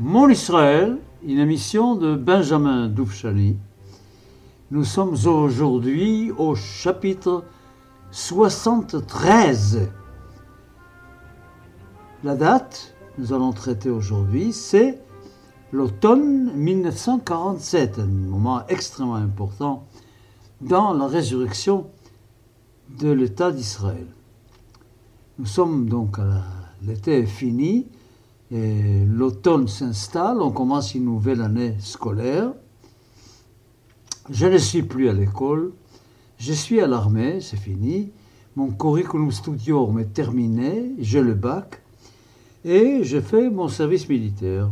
Mon Israël, une émission de Benjamin Doufchani. Nous sommes aujourd'hui au chapitre 73. La date, nous allons traiter aujourd'hui, c'est l'automne 1947, un moment extrêmement important dans la résurrection de l'État d'Israël. Nous sommes donc à l'été fini l'automne s'installe, on commence une nouvelle année scolaire. Je ne suis plus à l'école, je suis à l'armée, c'est fini. Mon curriculum studium est terminé, j'ai le bac et je fais mon service militaire.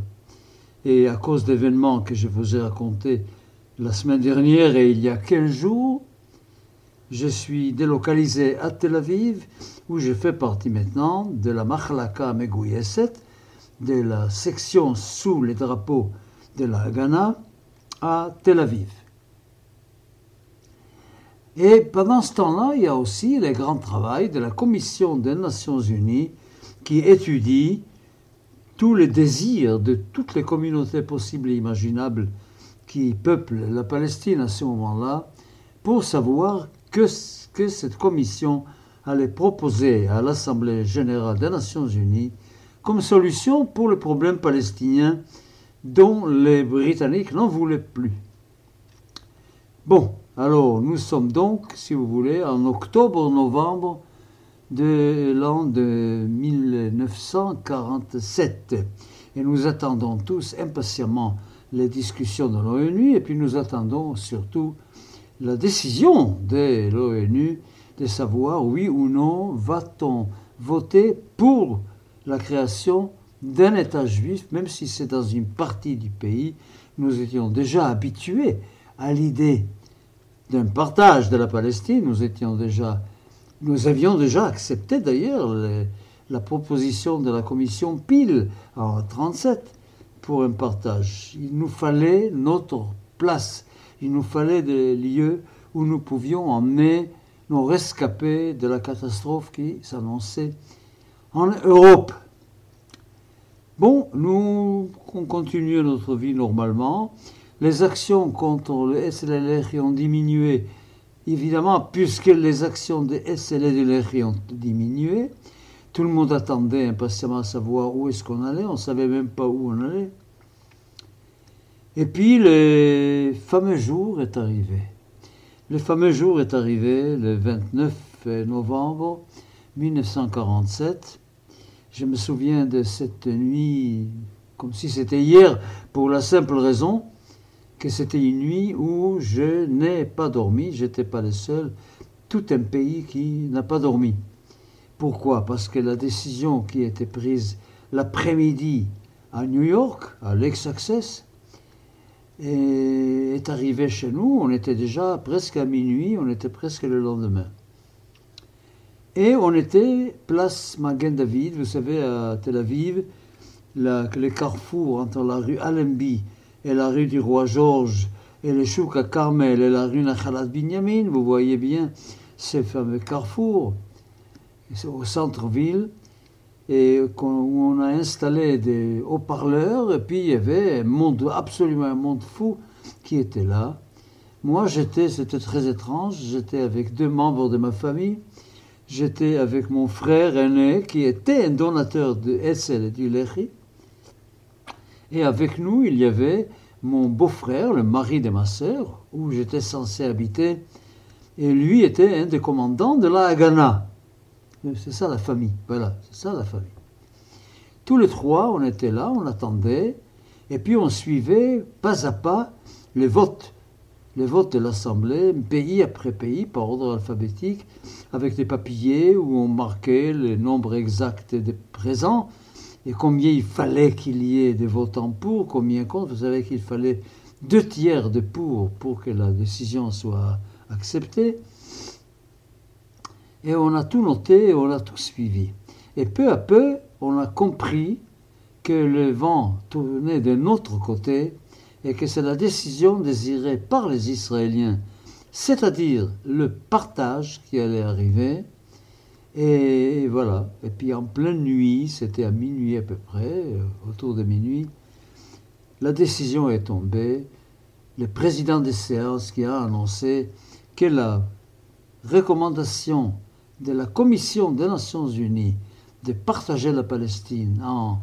Et à cause d'événements que je vous ai racontés la semaine dernière et il y a 15 jours, je suis délocalisé à Tel Aviv, où je fais partie maintenant de la Machlaka Megoyeset, de la section sous les drapeaux de la Haganah à Tel Aviv. Et pendant ce temps-là, il y a aussi le grand travail de la Commission des Nations Unies qui étudie tous les désirs de toutes les communautés possibles et imaginables qui peuplent la Palestine à ce moment-là pour savoir que, que cette commission allait proposer à l'Assemblée générale des Nations unies comme solution pour le problème palestinien dont les Britanniques n'en voulaient plus. Bon, alors nous sommes donc, si vous voulez, en octobre-novembre de l'an de 1947. Et nous attendons tous impatiemment les discussions de l'ONU et puis nous attendons surtout la décision de l'ONU de savoir oui ou non va-t-on voter pour la création d'un État juif, même si c'est dans une partie du pays. Nous étions déjà habitués à l'idée d'un partage de la Palestine. Nous étions déjà, nous avions déjà accepté d'ailleurs la proposition de la commission Pile en 37 pour un partage. Il nous fallait notre place. Il nous fallait des lieux où nous pouvions emmener nos rescapés de la catastrophe qui s'annonçait en Europe. Bon, nous on continue notre vie normalement. Les actions contre le SLLR ont diminué, évidemment, puisque les actions des SLLR ont diminué. Tout le monde attendait impatiemment à savoir où est-ce qu'on allait. On ne savait même pas où on allait. Et puis le fameux jour est arrivé. Le fameux jour est arrivé le 29 novembre 1947. Je me souviens de cette nuit comme si c'était hier, pour la simple raison que c'était une nuit où je n'ai pas dormi, j'étais pas le seul, tout un pays qui n'a pas dormi. Pourquoi? Parce que la décision qui a été prise l'après-midi à New York, à Lex-Access, est arrivée chez nous. On était déjà presque à minuit, on était presque le lendemain. Et on était place Magen David, vous savez, à Tel Aviv, la, le carrefour entre la rue Allenby et la rue du Roi Georges et le Chouk à Carmel et la rue Nachalat Binyamin, vous voyez bien ces fameux carrefours au centre-ville et où on a installé des haut-parleurs et puis il y avait un monde, absolument un monde fou qui était là. Moi j'étais, c'était très étrange, j'étais avec deux membres de ma famille. J'étais avec mon frère aîné qui était un donateur de Essel et du Lechi. Et avec nous, il y avait mon beau-frère, le mari de ma sœur, où j'étais censé habiter. Et lui était un des commandants de la Haganah. C'est ça la famille, voilà, c'est ça la famille. Tous les trois, on était là, on attendait, et puis on suivait pas à pas les votes, les votes de l'Assemblée, pays après pays, par ordre alphabétique, avec des papiers où on marquait le nombre exact des présents et combien il fallait qu'il y ait des votants pour, combien contre. Vous savez qu'il fallait deux tiers de pour pour que la décision soit acceptée. Et on a tout noté et on a tout suivi. Et peu à peu, on a compris que le vent tournait de notre côté et que c'est la décision désirée par les Israéliens, c'est-à-dire le partage qui allait arriver. Et voilà. Et puis en pleine nuit, c'était à minuit à peu près, autour de minuit, la décision est tombée. Le président des séances qui a annoncé que la recommandation de la Commission des Nations Unies de partager la Palestine en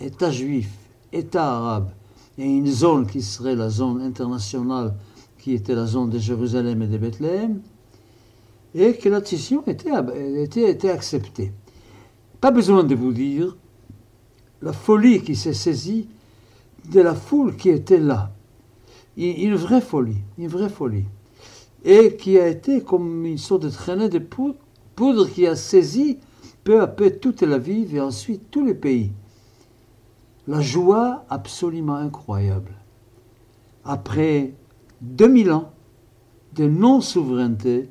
État juif, État arabe et une zone qui serait la zone internationale qui était la zone de Jérusalem et de Bethléem, et que la décision était, était, était acceptée. Pas besoin de vous dire la folie qui s'est saisie de la foule qui était là. Une vraie folie, une vraie folie. Et qui a été comme une sorte de traînée de poudre, qui a saisi peu à peu toute la ville et ensuite tous les pays. La joie absolument incroyable. Après 2000 ans de non-souveraineté,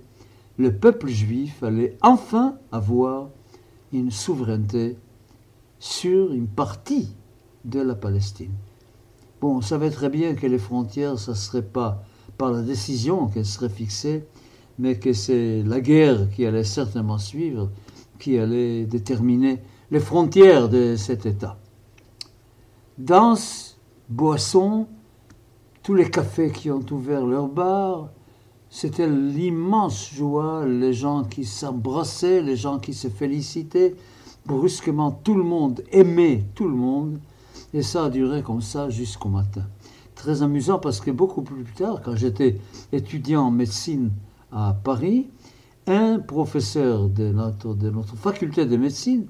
le peuple juif allait enfin avoir une souveraineté sur une partie de la Palestine. Bon, on savait très bien que les frontières, ça ne serait pas par la décision qu'elles seraient fixées, mais que c'est la guerre qui allait certainement suivre, qui allait déterminer les frontières de cet État. Danse, boissons, tous les cafés qui ont ouvert leurs bars, c'était l'immense joie, les gens qui s'embrassaient, les gens qui se félicitaient. Brusquement, tout le monde aimait tout le monde. Et ça a duré comme ça jusqu'au matin. Très amusant parce que beaucoup plus tard, quand j'étais étudiant en médecine à Paris, un professeur de notre faculté de médecine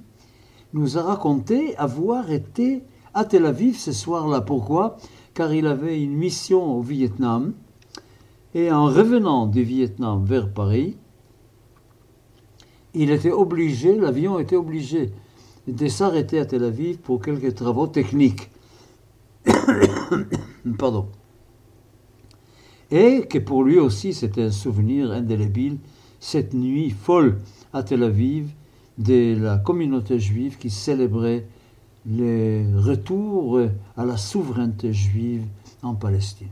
nous a raconté avoir été à Tel Aviv ce soir-là. Pourquoi? Car il avait une mission au Vietnam et en revenant du Vietnam vers Paris, il était obligé, l'avion était obligé de s'arrêter à Tel Aviv pour quelques travaux techniques. Pardon. Et que pour lui aussi c'était un souvenir indélébile, cette nuit folle à Tel Aviv de la communauté juive qui célébrait le retour à la souveraineté juive en Palestine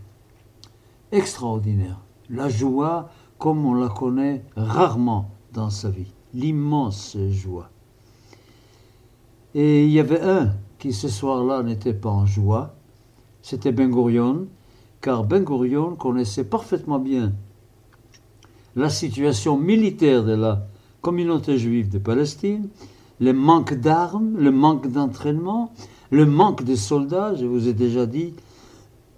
extraordinaire. La joie comme on la connaît rarement dans sa vie. L'immense joie. Et il y avait un qui ce soir-là n'était pas en joie, c'était Ben Gurion, car Ben Gurion connaissait parfaitement bien la situation militaire de la communauté juive de Palestine, le manque d'armes, le manque d'entraînement, le manque de soldats, je vous ai déjà dit,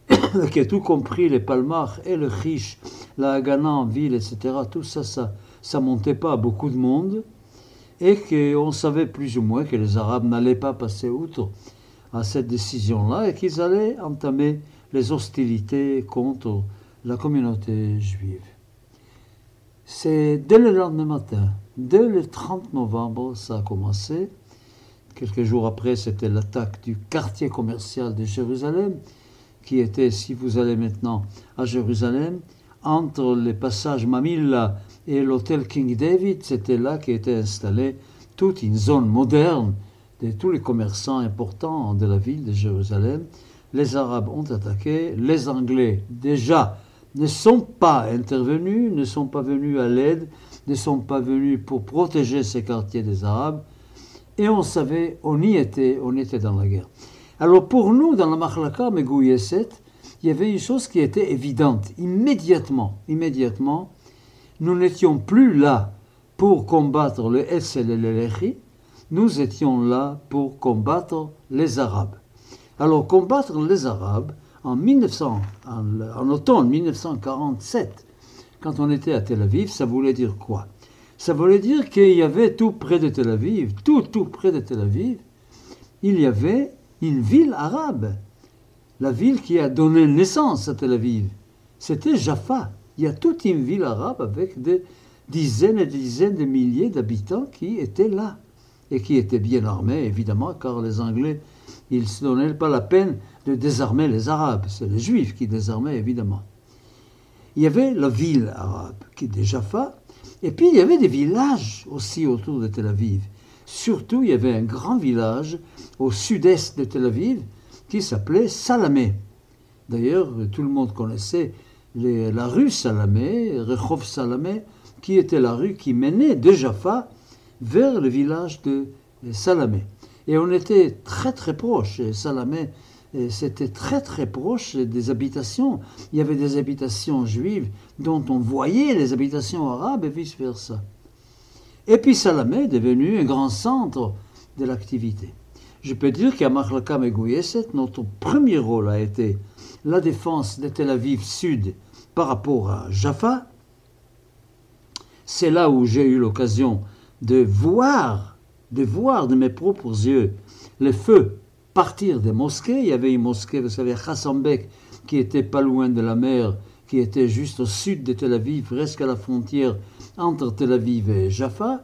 qui a tout compris, les Palmars et le Chiche, la Haganah en ville, etc., tout ça, ça, ça montait pas à beaucoup de monde, et qu'on savait plus ou moins que les Arabes n'allaient pas passer outre à cette décision-là, et qu'ils allaient entamer les hostilités contre la communauté juive. C'est dès le lendemain matin, dès le 30 novembre, ça a commencé. Quelques jours après, c'était l'attaque du quartier commercial de Jérusalem qui était, si vous allez maintenant à Jérusalem, entre les passages Mamilla et l'hôtel King David, c'était là qu'était installée toute une zone moderne de tous les commerçants importants de la ville de Jérusalem. Les Arabes ont attaqué, les Anglais déjà ne sont pas intervenus, ne sont pas venus à l'aide, ne sont pas venus pour protéger ces quartiers des Arabes, et on savait, on y était, on était dans la guerre. Alors pour nous, dans la Machlaka Megouyeset, il y avait une chose qui était évidente. Immédiatement, immédiatement, nous n'étions plus là pour combattre le Essel et le nous étions là pour combattre les Arabes. Alors combattre les Arabes, en, 1900, en, en automne 1947, quand on était à Tel Aviv, ça voulait dire quoi? Ça voulait dire qu'il y avait tout près de Tel Aviv, tout, tout près de Tel Aviv, il y avait une ville arabe. La ville qui a donné naissance à Tel Aviv, c'était Jaffa. Il y a toute une ville arabe avec des dizaines et des dizaines de milliers d'habitants qui étaient là et qui étaient bien armés, évidemment, car les Anglais, ils ne se donnaient pas la peine de désarmer les Arabes. C'est les Juifs qui désarmaient, évidemment. Il y avait la ville arabe, qui est Jaffa, et puis il y avait des villages aussi autour de Tel Aviv. Surtout, il y avait un grand village au sud-est de Tel Aviv qui s'appelait Salamé. D'ailleurs, tout le monde connaissait la rue Salamé, Rechov Salamé, qui était la rue qui menait de Jaffa vers le village de Salamé. Et on était très très proche. Salamé c'était très très proche des habitations. Il y avait des habitations juives dont on voyait les habitations arabes et vice-versa. Et puis Salamé est devenu un grand centre de l'activité. Je peux dire qu'à Mahlaka Megouyeset, notre premier rôle a été la défense de Tel Aviv Sud par rapport à Jaffa. C'est là où j'ai eu l'occasion de voir, de voir de mes propres yeux le feu partir des mosquées. Il y avait une mosquée, vous savez, Hassambek, qui était pas loin de la mer, qui était juste au sud de Tel Aviv, presque à la frontière entre Tel Aviv et Jaffa.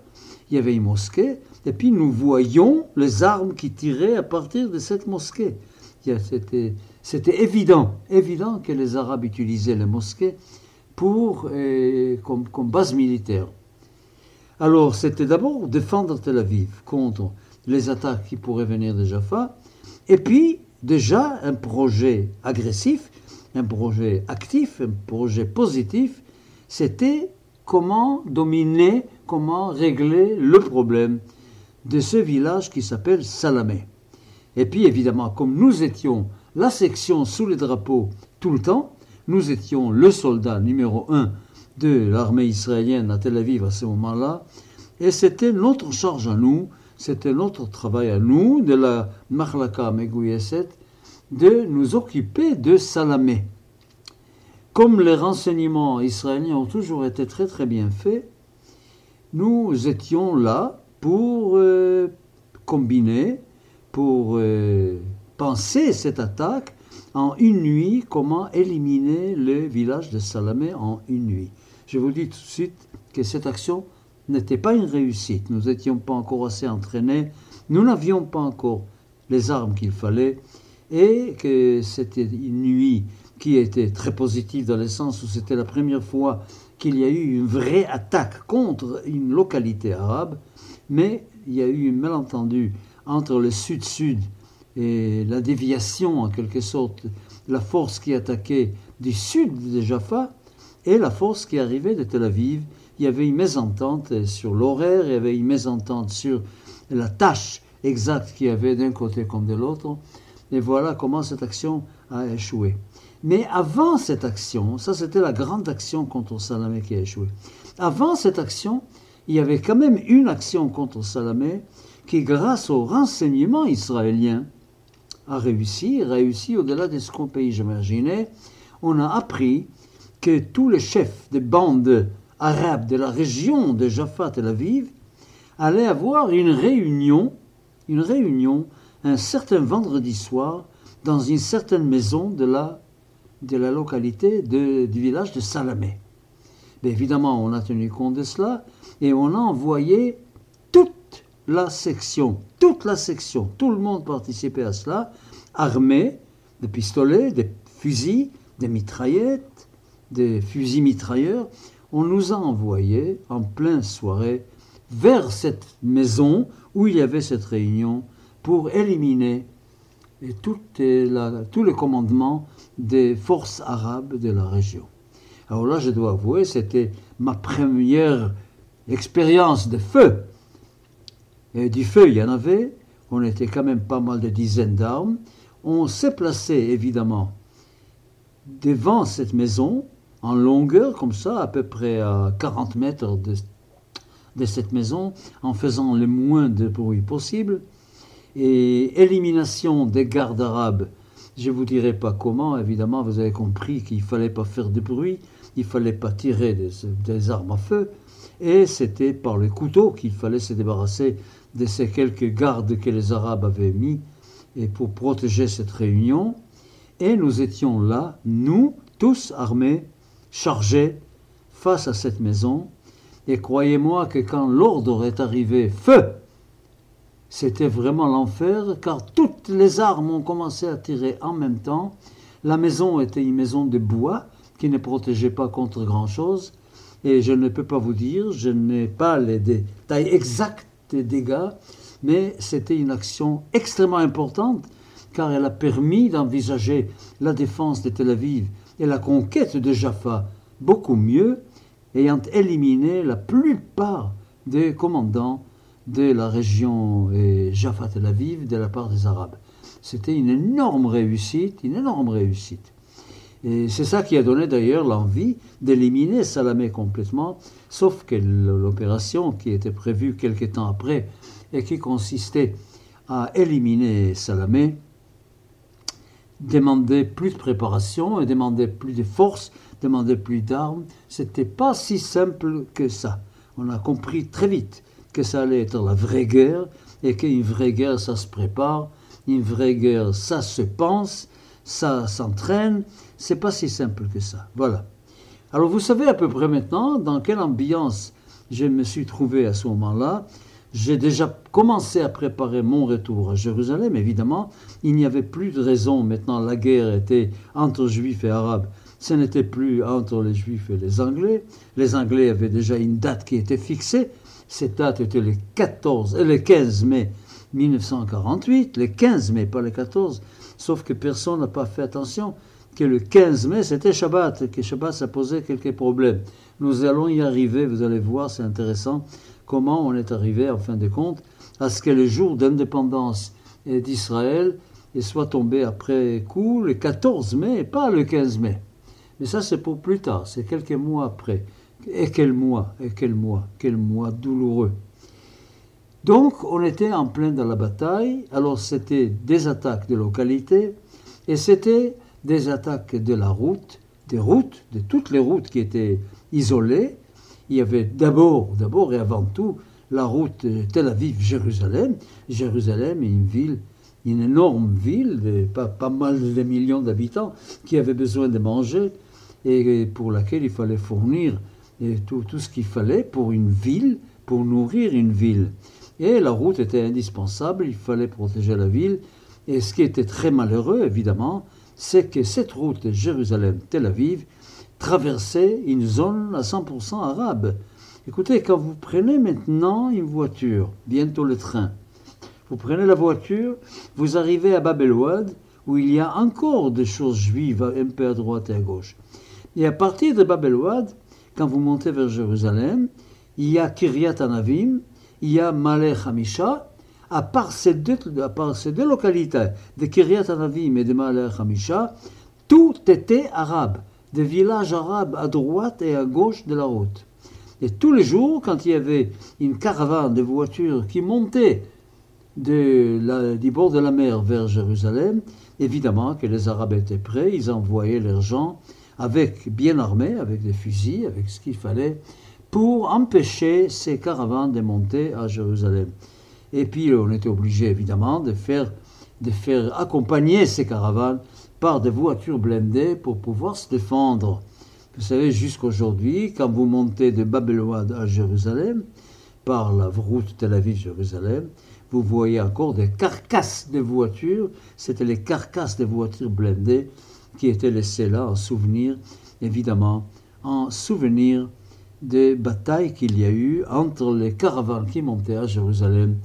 Il y avait une mosquée. Et puis nous voyions les armes qui tiraient à partir de cette mosquée. C'était évident, évident que les Arabes utilisaient les mosquées pour, euh, comme, comme base militaire. Alors c'était d'abord défendre Tel Aviv contre les attaques qui pourraient venir de Jaffa, et puis déjà un projet agressif, un projet actif, un projet positif, c'était comment dominer, comment régler le problème de ce village qui s'appelle Salamé. Et puis évidemment, comme nous étions la section sous les drapeaux tout le temps, nous étions le soldat numéro un de l'armée israélienne à Tel Aviv à ce moment-là, et c'était notre charge à nous, c'était notre travail à nous, de la Mahlaka Megouyeset, de nous occuper de Salamé. Comme les renseignements israéliens ont toujours été très très bien faits, nous étions là pour euh, combiner, pour euh, penser cette attaque en une nuit, comment éliminer le village de Salamé en une nuit. Je vous dis tout de suite que cette action n'était pas une réussite. Nous n'étions pas encore assez entraînés, nous n'avions pas encore les armes qu'il fallait, et que c'était une nuit qui était très positive dans le sens où c'était la première fois qu'il y a eu une vraie attaque contre une localité arabe, mais il y a eu un malentendu entre le sud-sud et la déviation, en quelque sorte, la force qui attaquait du sud de Jaffa et la force qui arrivait de Tel Aviv. Il y avait une mésentente sur l'horaire, il y avait une mésentente sur la tâche exacte qu'il y avait d'un côté comme de l'autre. Et voilà comment cette action a échoué. Mais avant cette action, ça c'était la grande action contre Salamé qui a échoué. Avant cette action, il y avait quand même une action contre Salamé qui, grâce aux renseignements israéliens, a réussi, réussi au-delà de ce qu'on peut imaginer. On a appris que tous les chefs des bandes arabes de la région de Jaffa Tel Aviv allaient avoir une réunion, une réunion un certain vendredi soir dans une certaine maison de la, de la localité du village de Salamé. évidemment, on a tenu compte de cela et on a envoyé toute la section, toute la section, tout le monde participait à cela, armé de pistolets, des fusils, des mitraillettes, des fusils mitrailleurs. On nous a envoyés en pleine soirée vers cette maison où il y avait cette réunion pour éliminer tout, tout commandement des forces arabes de la région. Alors là, je dois avouer, c'était ma première expérience de feu. Et du feu, il y en avait. On était quand même pas mal de dizaines d'armes. On s'est placé, évidemment, devant cette maison, en longueur, comme ça, à peu près à 40 mètres de, cette maison, en faisant le moins de bruit possible. Et élimination des gardes arabes, je ne vous dirai pas comment, évidemment, vous avez compris qu'il ne fallait pas faire de bruit, il ne fallait pas tirer des armes à feu, et c'était par le couteau qu'il fallait se débarrasser de ces quelques gardes que les Arabes avaient mis et pour protéger cette réunion. Et nous étions là, nous, tous armés, chargés, face à cette maison. Et croyez-moi que quand l'ordre est arrivé, feu C'était vraiment l'enfer, car toutes les armes ont commencé à tirer en même temps. La maison était une maison de bois qui ne protégeait pas contre grand-chose et je ne peux pas vous dire, je n'ai pas les détails exacts des dégâts, mais c'était une action extrêmement importante car elle a permis d'envisager la défense de Tel Aviv et la conquête de Jaffa beaucoup mieux, ayant éliminé la plupart des commandants de la région Jaffa Tel Aviv de la part des Arabes. C'était une énorme réussite, une énorme réussite. Et c'est ça qui a donné d'ailleurs l'envie d'éliminer Salamé complètement, sauf que l'opération qui était prévue quelque temps après et qui consistait à éliminer Salamé demandait plus de préparation et demandait plus de force, demandait plus d'armes. C'était pas si simple que ça. On a compris très vite que ça allait être la vraie guerre et qu'une vraie guerre ça se prépare, une vraie guerre ça se pense, ça s'entraîne, c'est pas si simple que ça. Voilà. Alors vous savez à peu près maintenant dans quelle ambiance je me suis trouvé à ce moment-là. J'ai déjà commencé à préparer mon retour à Jérusalem, évidemment. Il n'y avait plus de raison. Maintenant, la guerre était entre juifs et arabes. Ce n'était plus entre les juifs et les anglais. Les anglais avaient déjà une date qui était fixée. Cette date était le 14, le 15 mai 1948. Le 15 mai, pas le 14. Sauf que personne n'a pas fait attention que le 15 mai, c'était Shabbat, que Shabbat, ça posait quelques problèmes. Nous allons y arriver, vous allez voir, c'est intéressant, comment on est arrivé, en fin de compte, à ce que le jour d'indépendance d'Israël soit tombé après coup, le 14 mai, pas le 15 mai. Mais ça, c'est pour plus tard, c'est quelques mois après. Et quel mois, et quel mois, quel mois douloureux. Donc, on était en plein dans la bataille, alors c'était des attaques de localité, et c'était des attaques de la route, des routes, de toutes les routes qui étaient isolées. Il y avait d'abord, d'abord et avant tout, la route Tel Aviv-Jérusalem. Jérusalem est une ville, une énorme ville, de pas, pas mal de millions d'habitants, qui avait besoin de manger et pour laquelle il fallait fournir tout, tout ce qu'il fallait pour une ville, pour nourrir une ville. Et la route était indispensable, il fallait protéger la ville. Et ce qui était très malheureux, évidemment, c'est que cette route Jérusalem-Tel Aviv traversait une zone à 100% arabe. Écoutez, quand vous prenez maintenant une voiture, bientôt le train, vous prenez la voiture, vous arrivez à Bab où il y a encore des choses juives un peu à droite et à gauche. Et à partir de Bab quand vous montez vers Jérusalem, il y a Kiryat Anavim, il y a Malech Hamisha, à part ces deux, localités, de Kiryat Anavim et de Ma'aleh Hamisha, tout était arabe, des villages arabes à droite et à gauche de la route. Et tous les jours, quand il y avait une caravane de voitures qui montait du bord de la mer vers Jérusalem, évidemment que les Arabes étaient prêts, ils envoyaient leurs gens avec bien armés, avec des fusils, avec ce qu'il fallait, pour empêcher ces caravanes de monter à Jérusalem. Et puis on était obligé évidemment de faire, de faire accompagner ces caravanes par des voitures blindées pour pouvoir se défendre. Vous savez, jusqu'aujourd'hui, quand vous montez de Babylone à Jérusalem, par la route Tel Aviv-Jérusalem, vous voyez encore des carcasses de voitures. C'était les carcasses de voitures blindées qui étaient laissées là en souvenir, évidemment, en souvenir des batailles qu'il y a eu entre les caravanes qui montaient à Jérusalem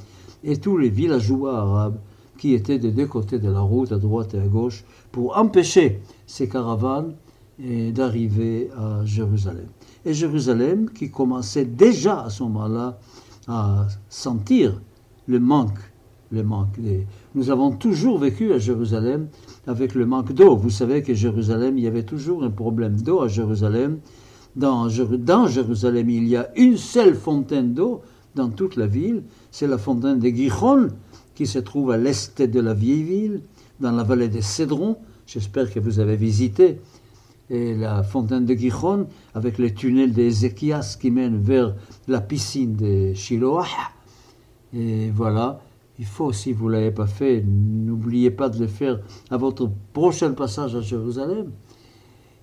et tous les villageois arabes qui étaient des deux côtés de la route, à droite et à gauche, pour empêcher ces caravanes d'arriver à Jérusalem. Et Jérusalem qui commençait déjà à ce moment-là à sentir le manque, le manque. Nous avons toujours vécu à Jérusalem avec le manque d'eau. Vous savez que Jérusalem, il y avait toujours un problème d'eau à Jérusalem. Dans Jérusalem, il y a une seule fontaine d'eau dans toute la ville, c'est la fontaine de Giron, qui se trouve à l'est de la vieille ville, dans la vallée des Cédrons. J'espère que vous avez visité. Et la fontaine de Giron, avec les tunnels d'Ézéchias qui mènent vers la piscine de Shiloah. Et voilà, il faut, si vous ne l'avez pas fait, n'oubliez pas de le faire à votre prochain passage à Jérusalem.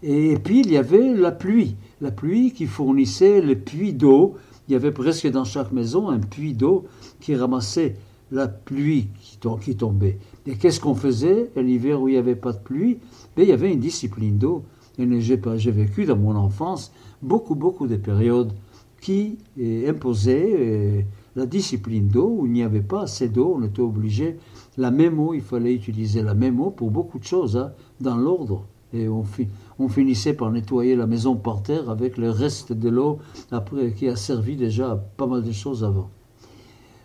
Et puis, il y avait la pluie. La pluie qui fournissait le puits d'eau il y avait presque dans chaque maison un puits d'eau qui ramassait la pluie qui, tombait. Et qu'est-ce qu'on faisait l'hiver où il n'y avait pas de pluie? Mais il y avait une discipline d'eau. Et j'ai vécu dans mon enfance beaucoup, beaucoup de périodes qui eh, imposaient eh, la discipline d'eau, où il n'y avait pas assez d'eau, on était obligé, la même eau, il fallait utiliser la même eau pour beaucoup de choses, hein, dans l'ordre. Et on, on finissait par nettoyer la maison par terre avec le reste de l'eau après qui a servi déjà à pas mal de choses avant.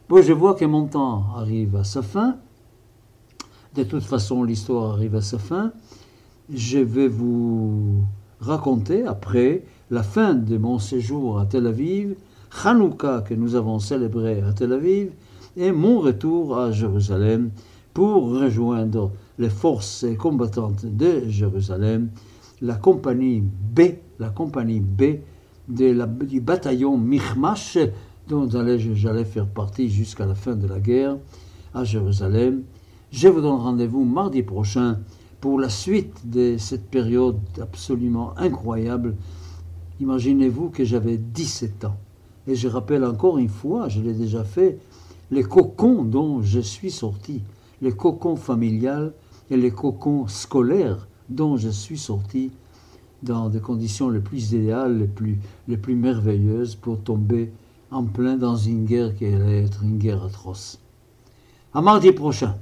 Bon, je vois que mon temps arrive à sa fin. De toute façon, l'histoire arrive à sa fin. Je vais vous raconter, après la fin de mon séjour à Tel Aviv, Hanouka que nous avons célébré à Tel Aviv, et mon retour à Jérusalem pour rejoindre les forces combattantes de Jérusalem, la compagnie B, la compagnie B du bataillon Michmash, dont j'allais faire partie jusqu'à la fin de la guerre à Jérusalem. Je vous donne rendez-vous mardi prochain pour la suite de cette période absolument incroyable. Imaginez-vous que j'avais 17 ans. Et je rappelle encore une fois, je l'ai déjà fait, les cocons dont je suis sorti, les cocons familiales et les cocons scolaires dont je suis sorti dans des conditions les plus idéales, les plus, merveilleuses pour tomber en plein dans une guerre qui allait être une guerre atroce. À mardi prochain.